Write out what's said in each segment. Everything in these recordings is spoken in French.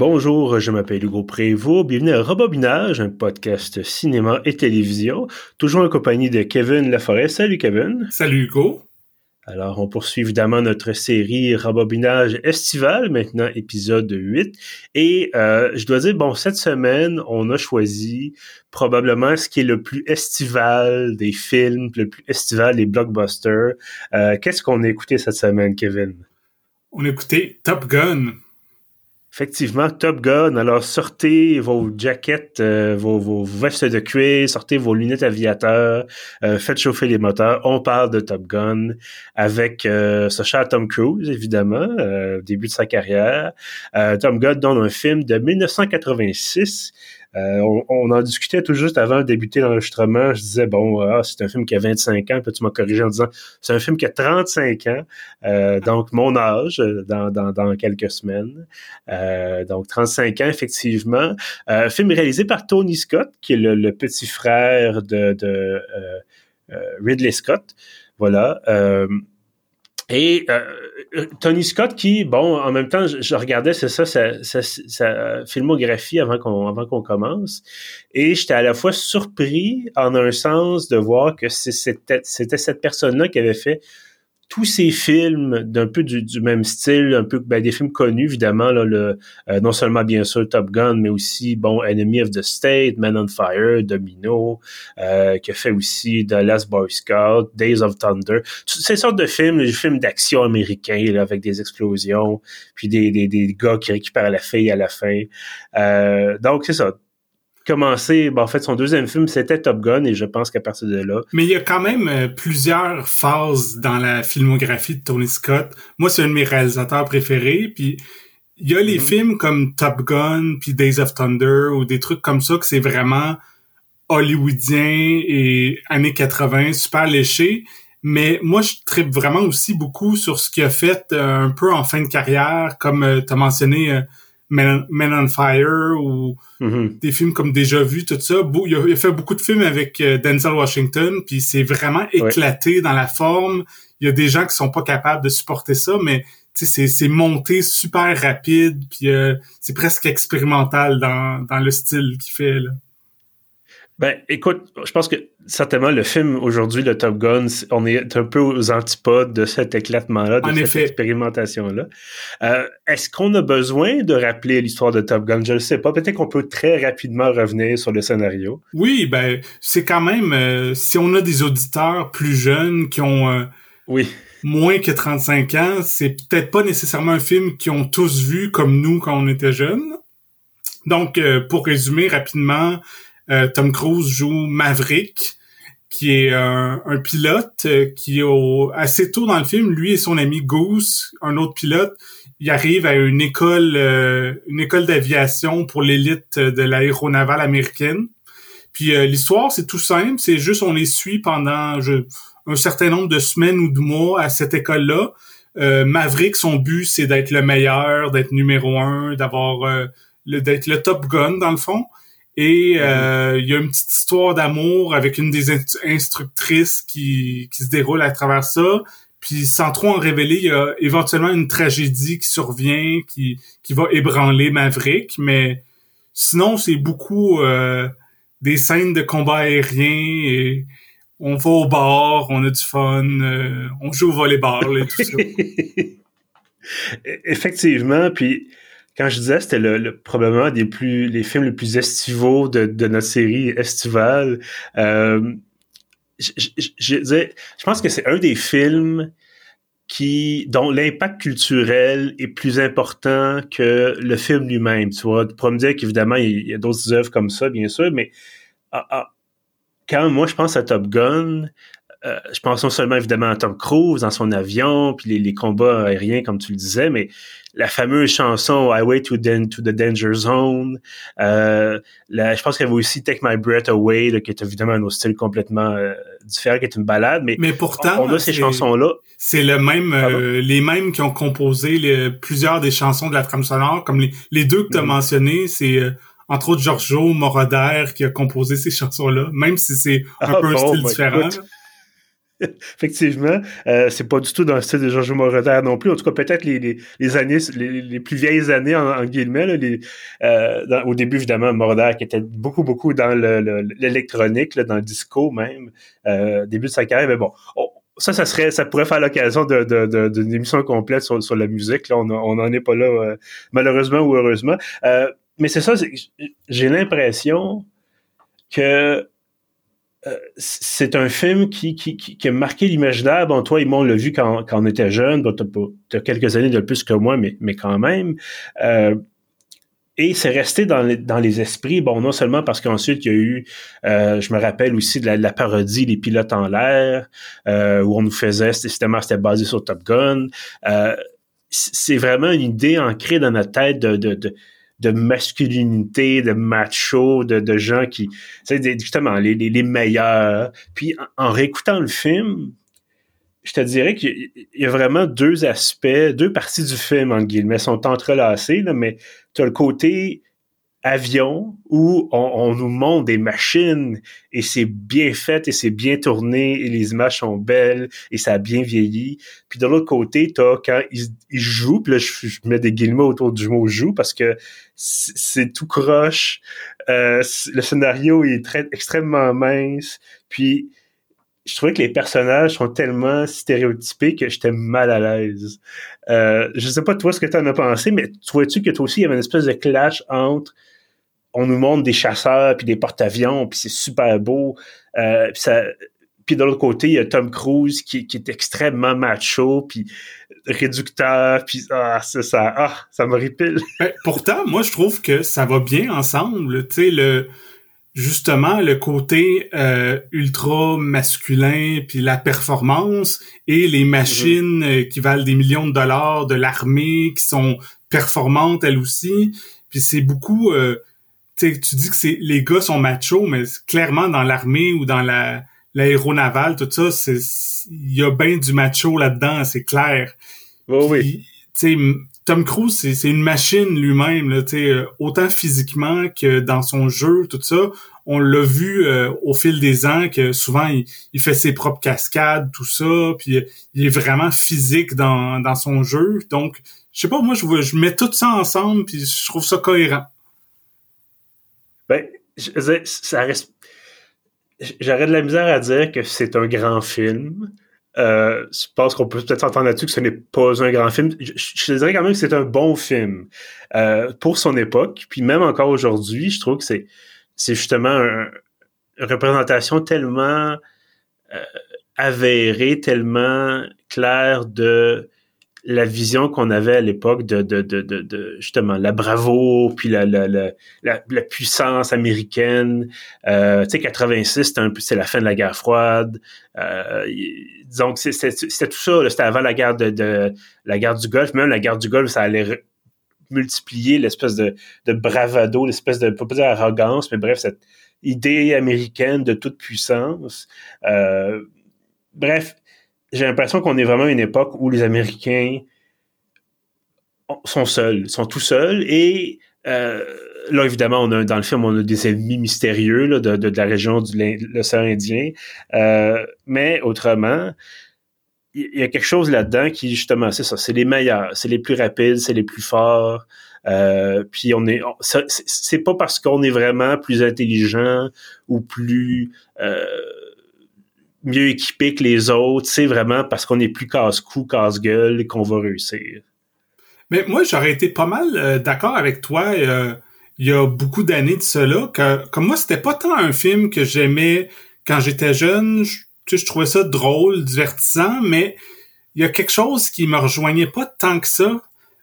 Bonjour, je m'appelle Hugo Prévost. Bienvenue à Robobinage, un podcast cinéma et télévision, toujours en compagnie de Kevin Laforêt. Salut Kevin. Salut Hugo. Alors, on poursuit évidemment notre série Robobinage estival, maintenant épisode 8. Et euh, je dois dire, bon, cette semaine, on a choisi probablement ce qui est le plus estival des films, le plus estival des blockbusters. Euh, Qu'est-ce qu'on a écouté cette semaine, Kevin? On a écouté Top Gun. Effectivement, Top Gun. Alors, sortez vos jackets, euh, vos, vestes de cuir, sortez vos lunettes aviateurs, euh, faites chauffer les moteurs. On parle de Top Gun avec euh, ce cher Tom Cruise, évidemment, début de sa carrière. Tom Gun dans un film de 1986 euh, on, en discutait tout juste avant de débuter l'enregistrement. Je disais, bon, ah, c'est un film qui a 25 ans. Puis tu m'as corrigé en disant, c'est un film qui a 35 ans. Euh, donc, mon âge euh, dans, dans, quelques semaines. donc, 35 ans, effectivement. film réalisé par Tony Scott, qui est le, petit frère de, de Ridley Scott. Voilà. Et euh, Tony Scott, qui, bon, en même temps, je, regardais, c'est ça, sa, filmographie avant qu'on avant qu'on commence, et j'étais à la fois surpris, en un sens, de voir que c'était cette personne-là qui avait fait tous ces films d'un peu du, même style, un peu ben, des films connus évidemment là, le, euh, non seulement bien sûr Top Gun, mais aussi bon Enemy of the State, Man on Fire, Domino, euh, qui a fait aussi The Last Boy Scout, Days of Thunder, ces sortes de films, des films d'action américains là, avec des explosions, puis des, des, des gars qui récupèrent la fille à la fin. Euh, donc c'est ça commencé, ben, en fait, son deuxième film, c'était Top Gun, et je pense qu'à partir de là... Mais il y a quand même euh, plusieurs phases dans la filmographie de Tony Scott. Moi, c'est un de mes réalisateurs préférés, puis il y a les mm-hmm. films comme Top Gun, puis Days of Thunder, ou des trucs comme ça, que c'est vraiment hollywoodien et années 80, super léché. Mais moi, je tripe vraiment aussi beaucoup sur ce qu'il a fait euh, un peu en fin de carrière, comme euh, tu as mentionné Men, on Fire ou mm-hmm. des films comme Déjà Vu, tout ça. Il a, fait beaucoup de films avec euh, Denzel Washington, puis c'est vraiment éclaté dans la forme. Il y a des gens qui sont pas capables de supporter ça, mais c'est monté super rapide, puis euh, c'est presque expérimental dans, dans le style qu'il fait. Là. Ben, écoute, je pense que certainement le film aujourd'hui, le Top Gun, on est un peu aux antipodes de cet éclatement-là, de cette expérimentation-là. Euh, Est-ce qu'on a besoin de rappeler l'histoire de Top Gun? Je ne sais pas. Peut-être qu'on peut très rapidement revenir sur le scénario. Oui, ben, c'est quand même, euh, si on a des auditeurs plus jeunes qui ont euh, oui. moins que 35 ans, c'est peut-être pas nécessairement un film qu'ils ont tous vu comme nous quand on était jeunes. Donc, euh, pour résumer rapidement, Tom Cruise joue Maverick, qui est un, pilote euh, qui, au, assez tôt dans le film, lui et son ami Goose, un autre pilote, il arrive à une école, euh, une école d'aviation pour l'élite de l'aéronavale américaine. Puis l'histoire, c'est tout simple, c'est juste on les suit pendant un certain nombre de semaines ou de mois à cette école-là. Maverick, son but, c'est d'être le meilleur, d'être numéro un, d'avoir d'être le top gun dans le fond. Et euh, il y a une petite histoire d'amour avec une des instructrices qui, qui se déroule à travers ça. Puis sans trop en révéler, il y a éventuellement une tragédie qui survient, qui, qui va ébranler Maverick. Mais sinon, c'est beaucoup euh, des scènes de combat aérien et on va au bar, on a du fun, euh, on joue au volleyball et tout ça. Effectivement, puis quand je disais c'était le, probablement des plus les films les plus estivaux de, de notre série estivale, euh, je, je, je, je, pense que c'est un des films qui dont l'impact culturel est plus important que le film lui-même. Tu vois, pour me dire qu'évidemment il y a, d'autres œuvres comme ça, bien sûr, mais ah, ah, quand moi je pense à Top Gun, je pense non seulement évidemment à Tom Cruise dans son avion, puis les, les, combats aériens comme tu le disais, mais la fameuse chanson Highway to, to the Danger Zone. Euh, je pense qu'il y avait aussi Take My Breath Away, là, qui est évidemment un style complètement euh, différent, qui est une balade, mais, mais pourtant, on a ces chansons-là. C'est le même, euh, les mêmes qui ont composé les, plusieurs des chansons de la trame sonore, comme les, les deux que tu as mm-hmm. mentionnées, c'est entre autres Giorgio Moroder qui a composé ces chansons-là, même si c'est un ah peu un style différent. Effectivement, euh, c'est pas du tout dans le style de Georges Moroder non plus. En tout cas, peut-être les, les, années, les, plus vieilles années en, guillemets. les, euh, au début, évidemment, Moroder qui était beaucoup, beaucoup dans l'électronique, dans le disco même, euh, début de sa carrière. Mais bon, ça, ça serait, ça pourrait faire l'occasion d'une de, de, émission complète sur, sur la musique. Là, on n'en est pas là, euh, malheureusement ou heureusement. Euh, mais c'est ça, j'ai l'impression que c'est un film qui, qui, qui, a marqué l'imaginaire. Bon, toi et moi, on l'a vu quand, quand on était jeune. Bon, t'as, as quelques années de plus que moi, mais, mais quand même. Euh, et c'est resté dans les, dans les esprits, bon, non seulement parce qu'ensuite, il y a eu, euh, je me rappelle aussi de la, parodie Les pilotes en l'air, où on nous faisait, systématiquement, c'était basé sur Top Gun. c'est vraiment une idée ancrée dans notre tête de, de de masculinité, de macho, de, de gens qui, c'est justement les, les, meilleurs. Puis en, réécoutant le film, je te dirais qu'il y a vraiment deux aspects, deux parties du film, en guillemets, sont entrelacées, mais tu as le côté avion où on, nous montre des machines et c'est bien fait et c'est bien tourné et les images sont belles et ça a bien vieilli. Puis de l'autre côté, t'as quand ils, jouent, puis là je, mets des guillemets autour du mot joue parce que c'est tout croche. Euh, le scénario est extrêmement mince. Puis je trouvais que les personnages sont tellement stéréotypés que j'étais mal à l'aise. Euh, je sais pas toi ce que tu en as pensé, mais trouvais-tu que toi aussi il y avait une espèce de clash entre on nous montre des chasseurs puis des porte-avions puis c'est super beau. Euh, puis ça, puis de l'autre côté, il y a Tom Cruise qui, qui est extrêmement macho puis réducteur puis ah ça ça ah ça me répile. Ben, pourtant, moi je trouve que ça va bien ensemble. Tu sais le justement le côté euh, ultra masculin puis la performance et les machines mm-hmm. qui valent des millions de dollars de l'armée qui sont performantes elles aussi puis c'est beaucoup euh, tu dis que c'est les gars sont machos, mais clairement dans l'armée ou dans la l'aéronavale, tout ça, c'est il y a bien du macho là-dedans, c'est clair. Oh oui. Tom Cruise, c'est une machine lui-même, là, euh, autant physiquement que dans son jeu, tout ça. On l'a vu euh, au fil des ans que souvent il, fait ses propres cascades, tout ça, puis il est vraiment physique dans, dans son jeu. Donc, je sais pas, moi je, je mets tout ça ensemble, puis je trouve ça cohérent. Ben, ça. J'aurais de la misère à dire que c'est un grand film. Euh, je pense qu'on peut peut-être s'entendre là-dessus que ce n'est pas un grand film. Je, dirais quand même que c'est un bon film euh, pour son époque. Puis même encore aujourd'hui, je trouve que c'est c'est justement une représentation tellement euh, avérée, tellement claire de la vision qu'on avait à l'époque de, de, de, de, justement la bravo puis la, la, la, puissance américaine. Euh, tu sais, 86, c'est la fin de la guerre froide. Euh, donc, c'était tout ça. C'était avant la guerre de, de, la guerre du Golfe. Même la guerre du Golfe, ça allait multiplier l'espèce de, de bravado, l'espèce de, pas dire arrogance, mais bref, cette idée américaine de toute puissance. Euh, bref, j'ai l'impression qu'on est vraiment à une époque où les Américains sont seuls, sont tout seuls et euh, là évidemment on a dans le film on a des ennemis mystérieux là, de, de, la région de l'océan Indien, euh, mais autrement il y, a quelque chose là-dedans qui justement c'est ça, c'est les meilleurs, c'est les plus rapides, c'est les plus forts. Euh, puis on est, c'est pas parce qu'on est vraiment plus intelligent ou plus euh, mieux équipé que les autres, c'est vraiment parce qu'on est plus casse-cou, casse-gueule qu'on va réussir. Mais moi, j'aurais été pas mal euh, d'accord avec toi euh, il y a beaucoup d'années de cela, comme moi, c'était pas tant un film que j'aimais quand j'étais jeune. Je, tu trouvais ça drôle, divertissant, mais il y a quelque chose qui me rejoignait pas tant que ça.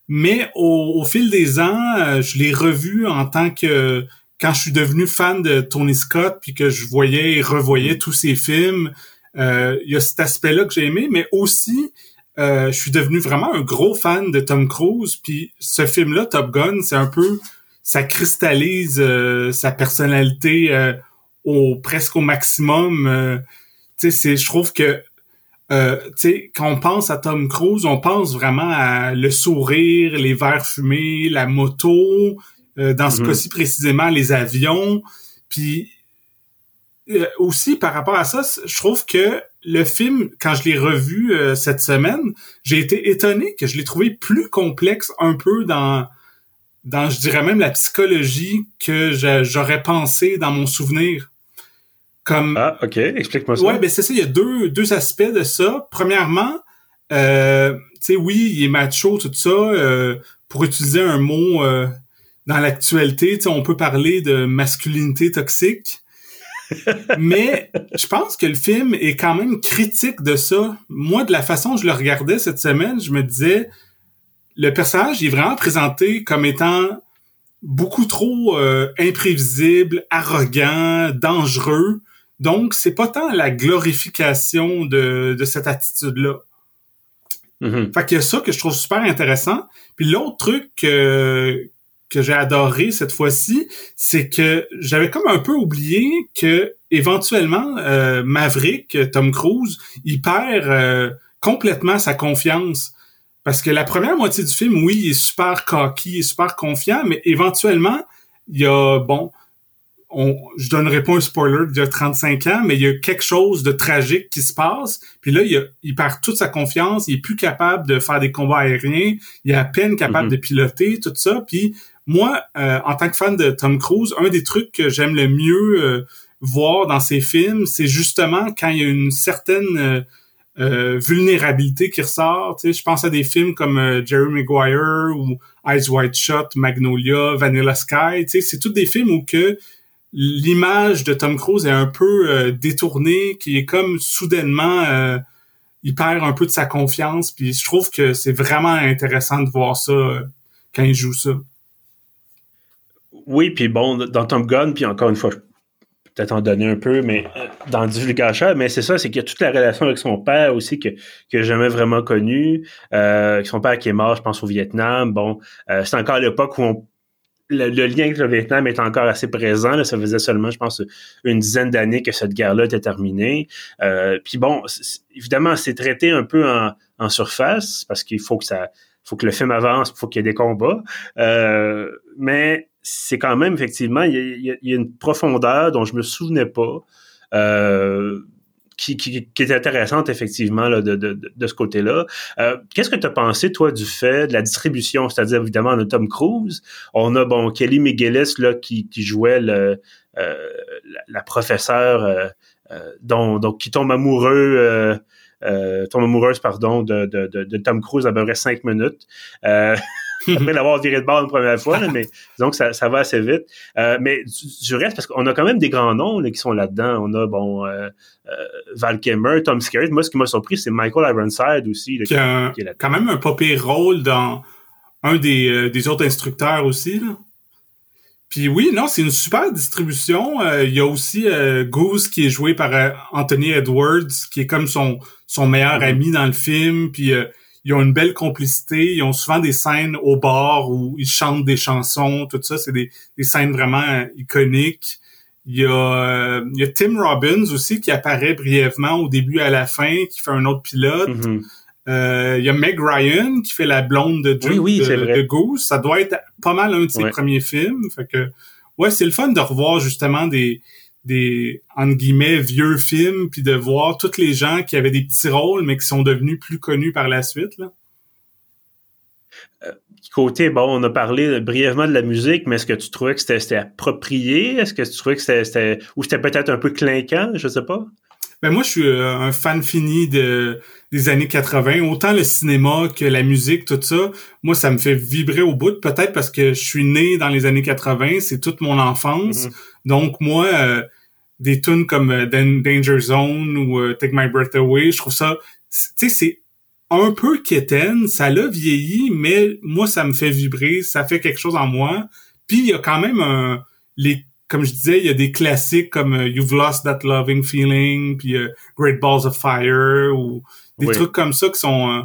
Mais au, fil des ans, euh, je l'ai revu en tant que quand je suis devenu fan de Tony Scott puis que je voyais et revoyais tous ses films, euh, il y a cet aspect-là que j'ai aimé, mais aussi euh, je suis devenu vraiment un gros fan de Tom Cruise. Puis ce film-là, Top Gun, c'est un peu ça cristallise euh, sa personnalité au presque au maximum. tu sais, je trouve que euh, quand on pense à Tom Cruise, on pense vraiment à le sourire, les verres fumés, la moto, euh, dans ce mhm. cas-ci précisément les avions. Puis euh, aussi par rapport à ça, je trouve que le film, quand je l'ai revu euh, cette semaine, j'ai été étonné que je l'ai trouvé plus complexe un peu dans, dans, je dirais même la psychologie que j'aurais pensé dans mon souvenir. Comme, ah, ok, explique-moi ça. Ouais, ben c'est ça, il y a deux, deux aspects de ça. Premièrement, euh, tu sais, oui, il est macho, tout ça. Euh, pour utiliser un mot euh, dans l'actualité, on peut parler de masculinité toxique. mais je pense que le film est quand même critique de ça. Moi, de la façon dont je le regardais cette semaine, je me disais, le personnage est vraiment présenté comme étant beaucoup trop euh, imprévisible, arrogant, dangereux. Donc, c'est pas tant la glorification de, de cette attitude-là. Mm-hmm. Fait qu'il y a ça que je trouve super intéressant. Puis l'autre truc que, que j'ai adoré cette fois-ci, c'est que j'avais comme un peu oublié que éventuellement euh, Maverick, Tom Cruise, il perd euh, complètement sa confiance. Parce que la première moitié du film, oui, il est super cocky, il est super confiant, mais éventuellement, il y a, bon, on, je donnerai pas un spoiler a 35 ans, mais il y a quelque chose de tragique qui se passe. Puis là, il, il perd toute sa confiance, il est plus capable de faire des combats aériens, il est à peine capable mm-hmm. de piloter, tout ça. Puis moi, euh, en tant que fan de Tom Cruise, un des trucs que j'aime le mieux euh, voir dans ses films, c'est justement quand il y a une certaine euh, vulnérabilité qui ressort. Tu sais, je pense à des films comme Jerry Maguire ou Eyes Wide Shut, Magnolia, Vanilla Sky. Tu sais, c'est tous des films où que l'image de Tom Cruise est un peu détournée, qui est comme soudainement il perd un peu de sa confiance. Puis je trouve que c'est vraiment intéressant de voir ça quand il joue ça. Oui, puis bon, dans Tom Gun, puis encore une fois, je peut-être en donner un peu, mais euh, dans Divulgacha, mais c'est ça, c'est qu'il y a toute la relation avec son père aussi que, que jamais vraiment connu. Euh, son père qui est mort, je pense, au Vietnam. Bon, euh, c'est encore l'époque où le, lien avec le Vietnam est encore assez présent. Ça faisait seulement, je pense, une dizaine d'années que cette guerre-là était terminée. Euh, puis bon, évidemment, c'est traité un peu en, en surface parce qu'il faut que ça, faut que le film avance, faut qu'il y ait des combats. Euh, mais c'est quand même effectivement, il y, a, une profondeur dont je me souvenais pas. Euh, qui, est intéressante effectivement là, de, de, ce côté-là. Euh, Qu'est-ce que tu as pensé, toi, du fait de la distribution? C'est-à-dire, évidemment, on a Tom Cruise, on a bon Kelly McGillis là, qui, qui jouait le, euh, la, professeure euh, dont, donc, qui tombe amoureux tombe amoureuse pardon de, de, Tom Cruise à peu près cinq minutes. Après l'avoir viré de bord une première fois, mais disons que ça, ça va assez vite. Euh, mais du, reste, parce qu'on a quand même des grands noms là, qui sont là-dedans. On a, bon, euh, euh Val Kilmer, Tom Skerritt. Moi, ce qui m'a surpris, c'est Michael Ironside aussi. Là, qui, a qui, quand même un pas rôle dans un des, des autres instructeurs aussi. Là. Puis oui, non, c'est une super distribution. Il y a aussi Goose qui est joué par Anthony Edwards, qui est comme son son meilleur mm-hmm. ami dans le film. Puis ils ont une belle complicité, ils ont souvent des scènes au bord où ils chantent des chansons, tout ça, c'est des, des scènes vraiment euh, iconiques. Il y, a, euh, il y a Tim Robbins aussi qui apparaît brièvement au début et à la fin, qui fait un autre pilote. Mm-hmm. euh, il y a Meg Ryan qui fait la blonde de, de, Goose. Ça doit être pas mal un de ses premiers films. Fait que ouais, c'est le fun de revoir justement des, des entre guillemets vieux films puis de voir tous les gens qui avaient des petits rôles mais qui sont devenus plus connus par la suite là. Euh, côté, bon, on a parlé brièvement de la musique, mais est-ce que tu trouvais que c'était approprié? Est-ce que tu trouvais que c'était ou c'était peut-être un peu clinquant? Je sais pas. Ben moi, je suis euh, un fan fini de des années 80. Autant le cinéma que la musique, tout ça, moi, ça me fait vibrer au bout. Peut-être parce que je suis né dans les années 80, c'est toute mon enfance. Mm-hmm. Donc moi, euh, des tunes comme euh, Danger Zone ou euh, Take My Breath Away, je trouve ça, tu sais, c'est un peu quétaine, ça l'a vieilli, mais moi, ça me fait vibrer, ça fait quelque chose en moi. Puis il y a quand même un, les, comme je disais, il y a des classiques comme euh, You've Lost That Loving Feeling, puis Great Balls of Fire, ou des trucs comme ça qui sont,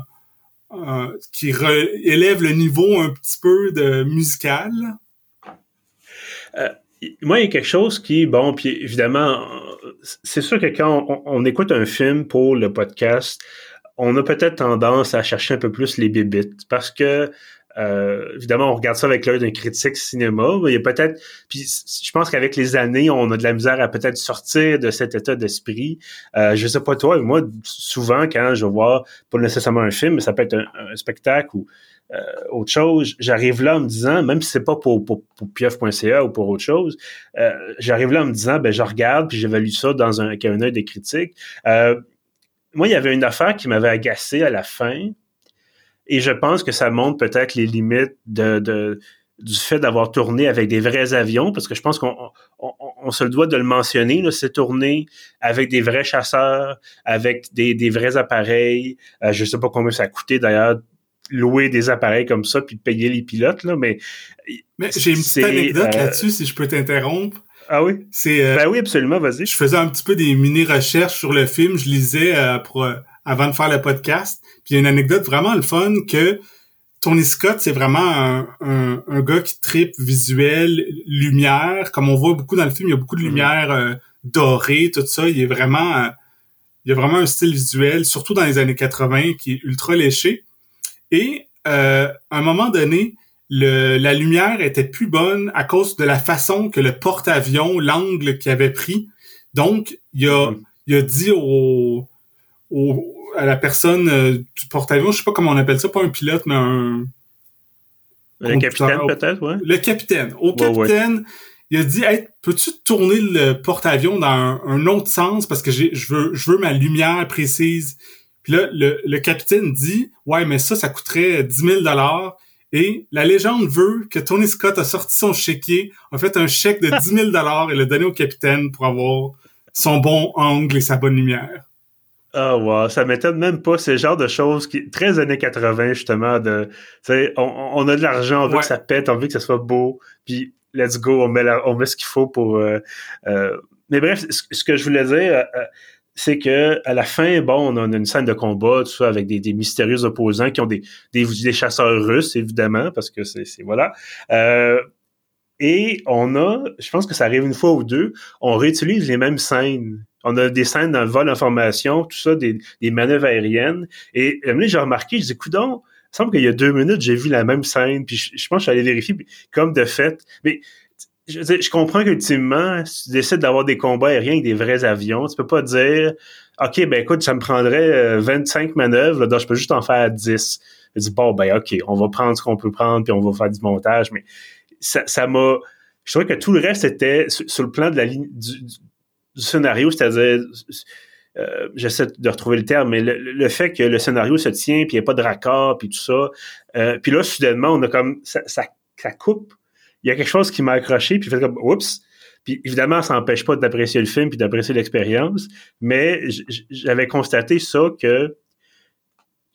qui élèvent le niveau un petit peu de musical moi, il y a quelque chose qui, bon, puis évidemment, c'est sûr que quand on, écoute un film pour le podcast, on a peut-être tendance à chercher un peu plus les bébites parce que euh, évidemment, on regarde ça avec l'œil d'un critique cinéma. Il y a peut-être, puis je pense qu'avec les années, on a de la misère à peut-être sortir de cet état d'esprit. Euh, je sais pas toi, moi, souvent quand je vois pas nécessairement un film, mais ça peut être un, spectacle ou euh, autre chose, j'arrive là en me disant, même si c'est pas pour, pour, pour pieuf.ca ou pour autre chose, euh, j'arrive là en me disant, ben je regarde puis j'évalue ça dans un, avec un œil des critiques. Euh, moi, il y avait une affaire qui m'avait agacé à la fin et je pense que ça montre peut-être les limites de, de du fait d'avoir tourné avec des vrais avions, parce que je pense qu'on on, se le doit de le mentionner, c'est tourné avec des vrais chasseurs, avec des, des vrais appareils. Euh, je sais pas combien ça a coûté d'ailleurs louer des appareils comme ça puis payer les pilotes là, mais, mais j'ai une petite anecdote euh, là-dessus si je peux t'interrompre. Ah oui? C'est euh, ben oui absolument, vas-y. Je faisais un petit peu des mini recherches sur le film, je lisais pour avant de faire le podcast. Puis il y a une anecdote vraiment le fun que Tony Scott, c'est vraiment un, un, gars qui tripe visuel, lumière. Comme on voit beaucoup dans le film, il y a beaucoup de mhm. lumière euh, dorée, tout ça. Il est vraiment, euh, il y a vraiment un style visuel, surtout dans les années 80, qui est ultra léché. Et euh, à un moment donné, le, la lumière était plus bonne à cause de la façon que le porte-avions, l'angle qu'il avait pris. Donc, il a, mhm. il a dit au, au, à la personne euh, du porte-avions, je sais pas comment on appelle ça, pas un pilote, mais un... Le capitaine peut-être, ouais. Le capitaine. Au capitaine, il a dit hey, peux-tu tourner le porte-avions dans un, autre sens? Parce que j'ai je veux je veux ma lumière précise. Puis là le, le capitaine dit ouais mais ça ça coûterait 10 000 dollars et la légende veut que Tony Scott a sorti son chéquier, a fait un chèque de 10 000 dollars et l'a donné au capitaine pour avoir son bon angle et sa bonne lumière. Ah oh, wow, ça m'étonne même pas. Ce genre de choses qui très années 80 justement de on, on a de l'argent, on veut que ça pète, on veut que ça soit beau, puis let's go, on met on met ce qu'il faut pour euh, euh, mais bref, ce, que je voulais dire euh, c'est que à la fin, bon, on a une scène de combat, tout ça, avec des, des mystérieux opposants qui ont des, des, des chasseurs russes, évidemment, parce que c'est voilà. et on a, je pense que ça arrive une fois ou deux, on réutilise les mêmes scènes on a des scènes dans le vol d'information, tout ça, des, des manœuvres aériennes. Et là, j'ai remarqué, je dis, coudon, il semble qu'il y a deux minutes, j'ai vu la même scène, puis je, pense que je suis allé vérifier, comme de fait. Mais je, je comprends qu'ultimement, si tu décides d'avoir des combats aériens avec des vrais avions, tu peux pas dire OK, ben écoute, ça me prendrait 25 euh, manœuvres, donc je peux juste en faire 10. Je dis bon, ben OK, on va prendre ce qu'on peut prendre, puis on va faire du montage, mais ça m'a. je trouvais que tout le reste était sur, le plan de la ligne du, du scénario, c'est-à-dire, euh, j'essaie de retrouver le terme, mais le, fait que le scénario se tient, puis il n'y a pas de raccord, puis tout ça, euh, puis là, soudainement, on a comme, ça, ça, coupe, il y a quelque chose qui m'a accroché, puis fait comme, oups, puis évidemment, ça n'empêche pas d'apprécier le film puis d'apprécier l'expérience, mais j'avais constaté ça que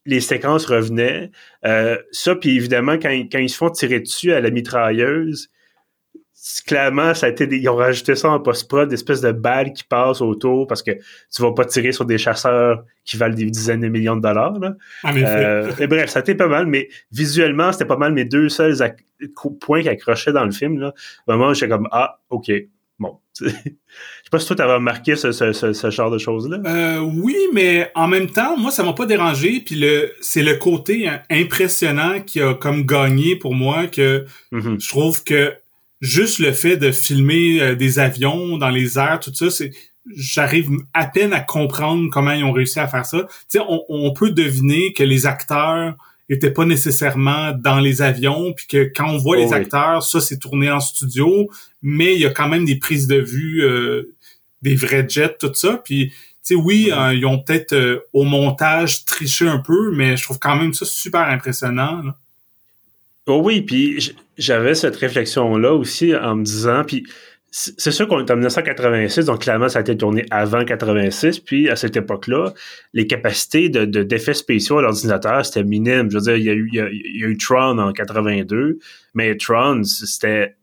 les séquences revenaient. Euh, ça, puis évidemment, quand, quand, ils se font tirer dessus à la mitrailleuse, clairement, ça a été ils ont rajouté ça en post-prod, espèce de balles qui passent autour parce que tu vas pas tirer sur des chasseurs qui valent des dizaines de millions de dollars. Là. Euh, et bref, ça a été pas mal, mais visuellement, c'était pas mal mes deux seuls points qui accrochaient dans le film. Là. Vraiment, j'étais comme Ah, ok. Bon. Je sais pas si toi t'avais remarqué ce, ce, ce, genre de choses-là. Euh, oui, mais en même temps, moi, ça m'a pas dérangé. Puis le c'est le côté impressionnant qui a comme gagné pour moi que mm-hmm. je trouve que juste le fait de filmer euh, des avions dans les airs, tout ça, c'est j'arrive à peine à comprendre comment ils ont réussi à faire ça. Tu sais, on, on, peut deviner que les acteurs étaient pas nécessairement dans les avions, puis que quand on voit les oh acteurs, ça c'est tourné en studio, mais il y a quand même des prises de vue, euh, des vrais jets, tout ça. Puis, tu sais, oui, euh, ils ont peut-être au montage triché un peu, mais je trouve quand même ça super impressionnant. Oh oui, puis j'avais cette réflexion-là aussi en me disant, puis c'est sûr qu'on est en 1986, donc clairement, ça a été tourné avant 86, puis à cette époque-là, les capacités de, d'effets spéciaux à l'ordinateur, c'était minime. Je veux dire, il y, a eu, il y a eu Tron en 82, mais Tron, c'était...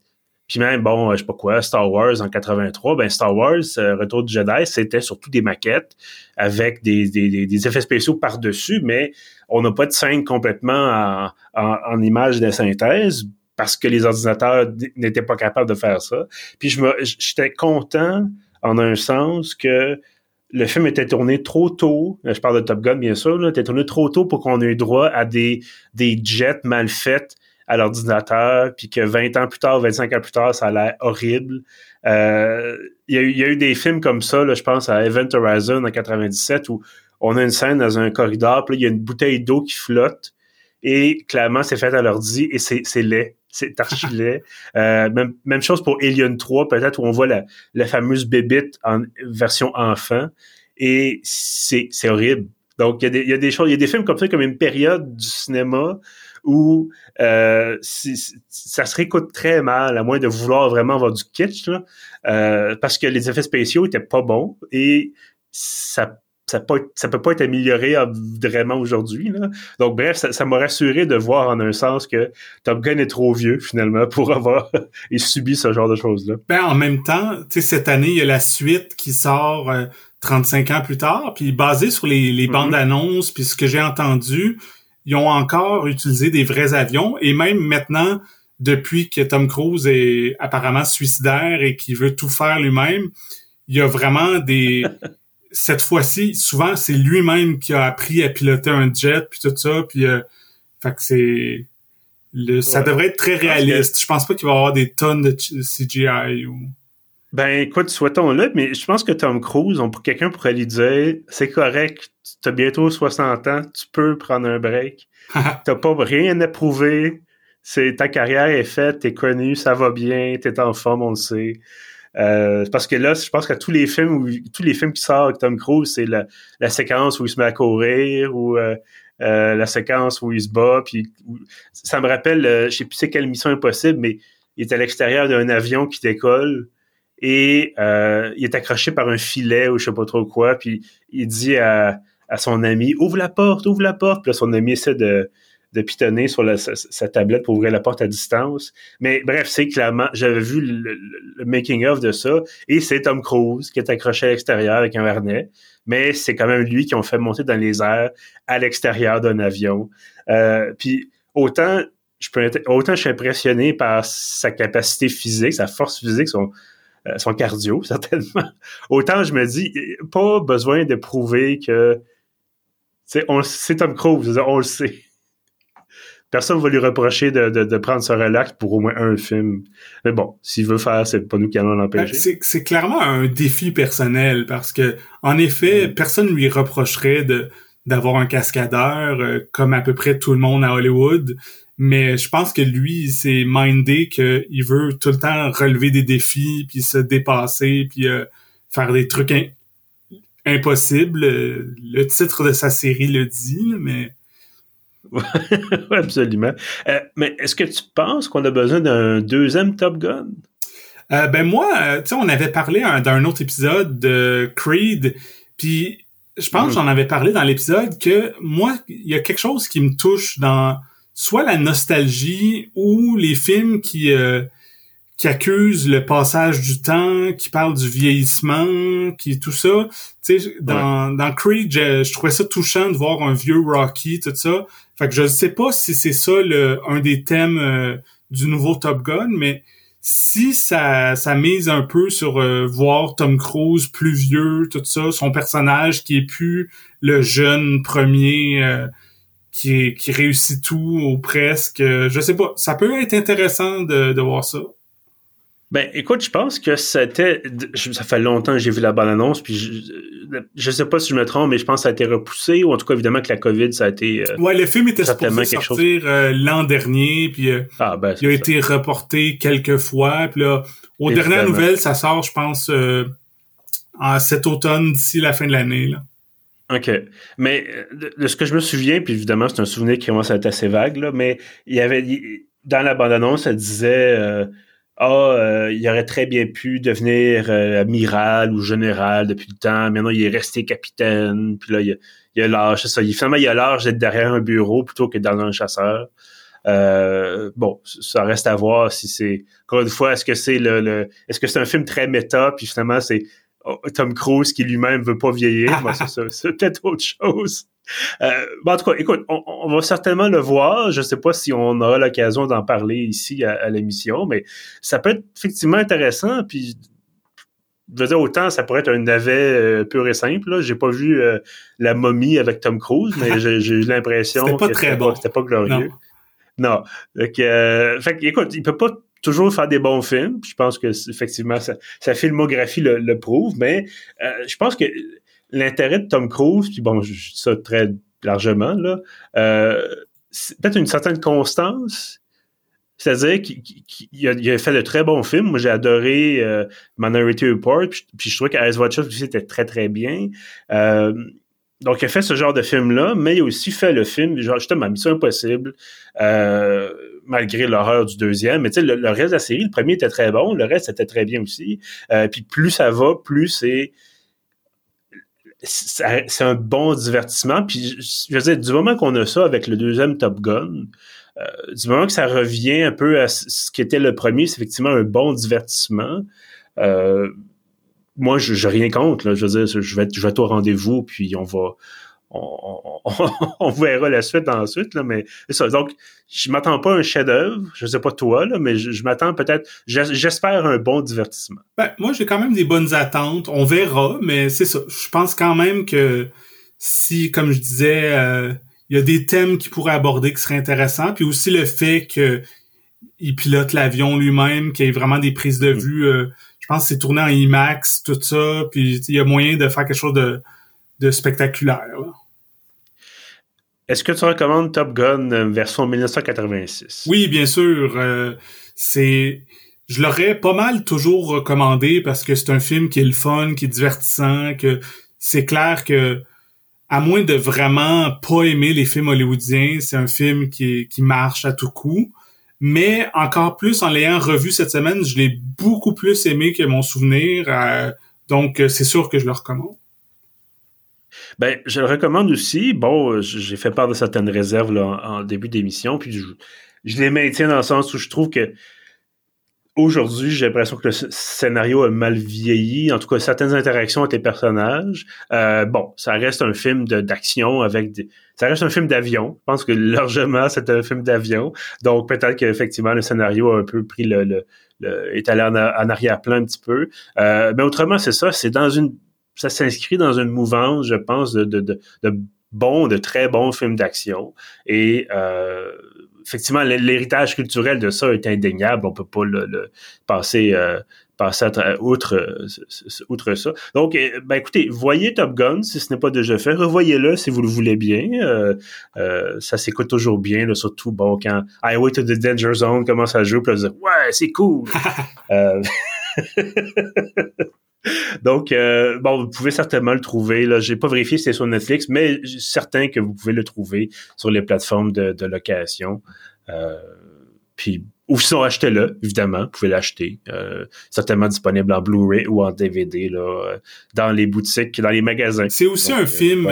Puis même, bon, je sais pas quoi, Star Wars en 83, ben Star Wars, euh, Retour du Jedi, c'était surtout des maquettes avec des, effets spéciaux par-dessus, mais on n'a pas de scène complètement en, en, en image de synthèse parce que les ordinateurs n'étaient pas capables de faire ça. Puis je me, j'étais content en un sens que le film était tourné trop tôt. Je parle de Top Gun, bien sûr. Là, était tourné trop tôt pour qu'on ait droit à des, des jets mal faits à l'ordinateur, puis que 20 ans plus tard, 25 ans plus tard, ça a l'air horrible. Euh, il y, a eu des films comme ça, là, je pense à Event Horizon en 97, où on a une scène dans un corridor, puis il y a une bouteille d'eau qui flotte, et clairement, c'est fait à l'ordi, et c'est laid. C'est archi laid. Euh, même, même chose pour Alien 3, peut-être, où on voit la, la fameuse bébite en version enfant, et c'est horrible. Donc, y, il y a des choses, il y a des films comme ça, comme une période du cinéma où euh, ça se réécoute très mal, à moins de vouloir vraiment avoir du kitsch, là, euh, parce que les effets spéciaux étaient pas bons et ça ça peut, ça peut pas être amélioré vraiment aujourd'hui. Donc, bref, ça, ça m'a rassuré de voir en un sens que Top Gun est trop vieux, finalement, pour avoir et subi ce genre de choses-là. Ben, en même temps, tu sais, cette année, il y a la suite qui sort 35 euh, ans plus tard, puis basé sur les, les mm-hmm. bandes annonces, puis ce que j'ai entendu, ils ont encore utilisé des vrais avions et même maintenant, depuis que Tom Cruise est apparemment suicidaire et qu'il veut tout faire lui-même, il y a vraiment des... Cette fois-ci, souvent, c'est lui-même qui a appris à piloter un jet, puis tout ça, puis... Euh, fait que c'est... Le, ça devrait être très réaliste. Je pense pas qu'il va y avoir des tonnes de CGI ou... Ben écoute, souhaitons-le, mais je pense que Tom Cruise, on, quelqu'un pourrait lui dire c'est correct, tu as bientôt 60 ans, tu peux prendre un break. T'as pas rien à prouver. C'est ta carrière est faite, t'es connu, ça va bien, t'es en forme, on le sait. Euh, parce que là, je pense que tous les films où, tous les films qui sortent avec Tom Cruise, c'est la, séquence où il se met à courir ou euh, euh, la séquence où il se bat. Puis ça me rappelle, je sais plus c'est quelle mission impossible, mais il est à l'extérieur d'un avion qui décolle et euh, il est accroché par un filet ou je sais pas trop quoi, puis il dit à, à son ami ouvre la porte, ouvre la porte, puis là, son ami essaie de, de pitonner sur sa, tablette pour ouvrir la porte à distance. Mais bref, c'est clairement, j'avais vu le, making of de ça, et c'est Tom Cruise qui est accroché à l'extérieur avec un harnais, mais c'est quand même lui qui ont fait monter dans les airs à l'extérieur d'un avion. Euh, puis autant je peux autant je suis impressionné par sa capacité physique, sa force physique, son son cardio, certainement. Autant je me dis, pas besoin de prouver que c'est Tom Cruise, on le sait. Personne ne va lui reprocher de, prendre ce relax pour au moins un film. Mais bon, s'il veut faire, c'est pas nous qui allons l'empêcher. C'est clairement un défi personnel parce que, en effet, mm. personne ne lui reprocherait de d'avoir un cascadeur euh, comme à peu près tout le monde à Hollywood. Mais je pense que lui, c'est mindé qu'il veut tout le temps relever des défis, puis se dépasser, puis euh, faire des trucs impossibles. Le titre de sa série le dit, mais... absolument. Euh, mais est-ce que tu penses qu'on a besoin d'un deuxième Top Gun? Euh, ben moi, tu sais, on avait parlé d'un autre épisode de Creed, puis je pense que mm. j'en avais parlé dans l'épisode que moi, il y a quelque chose qui me touche dans soit la nostalgie ou les films qui euh, qui accusent le passage du temps, qui parlent du vieillissement, qui tout ça. Tu sais, dans, dans Creed, je, trouvais ça touchant de voir un vieux Rocky, tout ça. Fait que je sais pas si c'est ça le, un des thèmes euh, du nouveau Top Gun, mais si ça, ça mise un peu sur euh, voir Tom Cruise plus vieux, tout ça, son personnage qui est plus le jeune premier qui, qui réussit tout ou presque. Je sais pas. Ça peut être intéressant de, de voir ça. Ben, écoute, je pense que c'était. Ça fait longtemps que j'ai vu la bonne annonce, puis je, je sais pas si je me trompe, mais je pense que ça a été repoussé, ou en tout cas, évidemment, que la COVID, ça a été. Euh, ouais, le film était supposé sortir euh, l'an dernier, puis euh, ah, ben, il a été reporté quelques fois, puis là, aux dernières nouvelles, ça sort, je pense, en cet automne, d'ici la fin de l'année, là. OK. Mais de, ce que je me souviens, puis évidemment, c'est un souvenir qui commence à être assez vague, là, mais il y avait dans la bande-annonce, ça disait euh, Ah, euh, il aurait très bien pu devenir euh, amiral ou général depuis le temps. Maintenant, il est resté capitaine. Puis là, il, il a l'âge, ça. Finalement, il a l'âge d'être derrière un bureau plutôt que dans un chasseur. bon, ça reste à voir si c'est. Encore une fois, est-ce que c'est le, le est-ce que c'est un film très méta, puis finalement c'est Tom Cruise qui lui-même veut pas vieillir. c'est peut-être autre chose. Euh, en tout cas, écoute, on, va certainement le voir. Je sais pas si on aura l'occasion d'en parler ici à, l'émission, mais ça peut être effectivement intéressant. Puis je veux dire, autant ça pourrait être un navet euh, pur et simple. Là. J'ai pas vu euh, la momie avec Tom Cruise, mais j'ai, eu l'impression c'était pas très bon. c'était pas glorieux. Non. non. Fait, écoute, il peut pas toujours faire des bons films. Je pense que effectivement sa, filmographie le, prouve, mais je pense que l'intérêt de Tom Cruise, puis bon, je dis ça très largement là, c'est peut-être une certaine constance c'est-à-dire qu'il a, fait de très bons films. Moi, j'ai adoré euh, Minority Report, puis, je trouvais qu'Ice Watch aussi était très, très bien. Euh, donc, il a fait ce genre de film-là, mais il a aussi fait le film, genre, justement, Mission Impossible, euh, malgré l'horreur du deuxième. Mais tu sais, le, reste de la série, le premier était très bon, le reste était très bien aussi. puis plus ça va, plus c'est c'est un bon divertissement. Puis, je veux dire, du moment qu'on a ça avec le deuxième Top Gun, euh, du moment que ça revient un peu à ce qui était le premier, c'est effectivement un bon divertissement. Euh, moi, je n'ai rien contre. Là. Je veux dire, je vais, je vais au rendez-vous, puis on va, on, verra la suite ensuite, là, mais ça. Donc, je m'attends pas à un chef-d'œuvre, je sais pas toi, là, mais je, m'attends peut-être, j'espère un bon divertissement. Ben, moi, j'ai quand même des bonnes attentes. On verra, mais c'est ça. Je pense quand même que si, comme je disais, euh, il y a des thèmes qu'il pourrait aborder qui seraient intéressants, puis aussi le fait que il pilote l'avion lui-même, qu'il y ait vraiment des prises de mm. vue. Euh, je pense que c'est tourné en IMAX, tout ça, puis il y a moyen de faire quelque chose de, de spectaculaire. Est-ce que tu recommandes Top Gun euh, version 1986? Oui, bien sûr. Euh, c'est, je l'aurais pas mal toujours recommandé parce que c'est un film qui est le fun, qui est divertissant, que c'est clair que à moins de vraiment pas aimer les films hollywoodiens, c'est un film qui, qui marche à tout coup. Mais encore plus, en l'ayant revu cette semaine, je l'ai beaucoup plus aimé que mon souvenir. Euh, donc, c'est sûr que je le recommande. Ben, je le recommande aussi. Bon, j'ai fait part de certaines réserves là, en, début d'émission, puis je, les maintiens dans le sens où je trouve que aujourd'hui, j'ai l'impression que le scénario a mal vieilli. En tout cas, certaines interactions avec les personnages. Euh, bon, ça reste un film d'action avec des... Ça reste un film d'avion. Je pense que largement, c'est un film d'avion. Donc, peut-être qu'effectivement, le scénario a un peu pris le... le, est allé en, arrière-plan un petit peu. Euh, mais autrement, c'est ça. C'est dans une... Ça s'inscrit dans une mouvance, je pense, de, de, de, de bons, de très bons films d'action. Et... Euh, effectivement, l'héritage culturel de ça est indéniable. On peut pas le, passer, euh, passer outre, euh, outre ça. Donc, euh, ben écoutez, voyez Top Gun si ce n'est pas déjà fait. Revoyez-le si vous le voulez bien. ça s'écoute toujours bien, surtout bon quand Highway to the Danger Zone commence à jouer, puis dire ouais, c'est cool. Donc, euh, bon, vous pouvez certainement le trouver. Là, j'ai pas vérifié si c'est sur Netflix, mais certain que vous pouvez le trouver sur les plateformes de, location. Euh, puis, ou sinon, achetez-le, évidemment. Vous pouvez l'acheter. Euh, certainement disponible en Blu-ray ou en DVD là, dans les boutiques, dans les magasins. C'est aussi un film.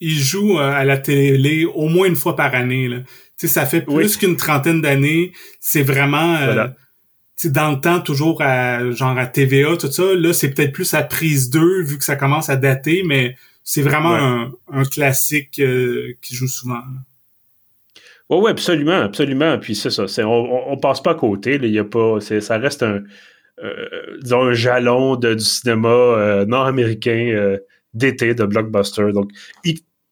il joue à la télé au moins une fois par année. Là. ça fait plus qu'une trentaine d'années. C'est vraiment dans le temps, toujours à genre à TVA, tout ça, là, c'est peut-être plus à prise 2, vu que ça commence à dater, mais c'est vraiment un, classique euh, qui joue souvent. Oui, oui, absolument, absolument. Puis c'est ça, on, on, passe pas à côté. Il y a pas, ça reste un, euh, disons, un jalon de, du cinéma euh, nord-américain d'été, de blockbuster. Donc,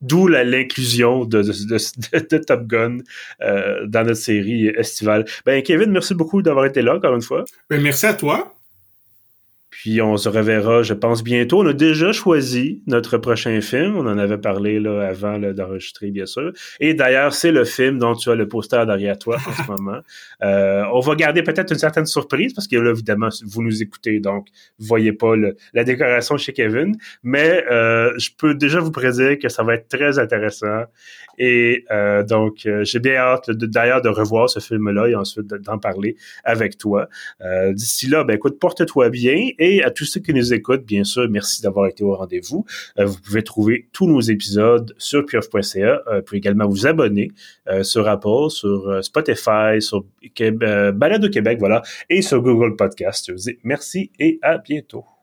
D'où l'inclusion de, de, Top Gun euh, dans notre série estivale. Ben Kevin, merci beaucoup d'avoir été là encore une fois. Ben merci à toi. Puis on se reverra, je pense, bientôt. On a déjà choisi notre prochain film. On en avait parlé là, avant d'enregistrer, bien sûr. Et d'ailleurs, c'est le film dont tu as le poster derrière toi en ce moment. Euh, on va garder peut-être une certaine surprise parce que là, évidemment, vous nous écoutez, donc vous voyez pas la décoration chez Kevin. Mais euh, je peux déjà vous prédire que ça va être très intéressant. Et euh, donc, euh, j'ai bien hâte d'ailleurs de revoir ce film-là et ensuite d'en parler avec toi. Euh, d'ici là, ben écoute, porte-toi bien et et à tous ceux qui nous écoutent, bien sûr, merci d'avoir été au rendez-vous. Euh, vous pouvez trouver tous nos épisodes sur pieuf.ca. Euh, vous pouvez également vous abonner euh, sur Apple, sur Spotify, sur Balade au Québec, voilà, et sur Google Podcast. Je vous dis merci et à bientôt.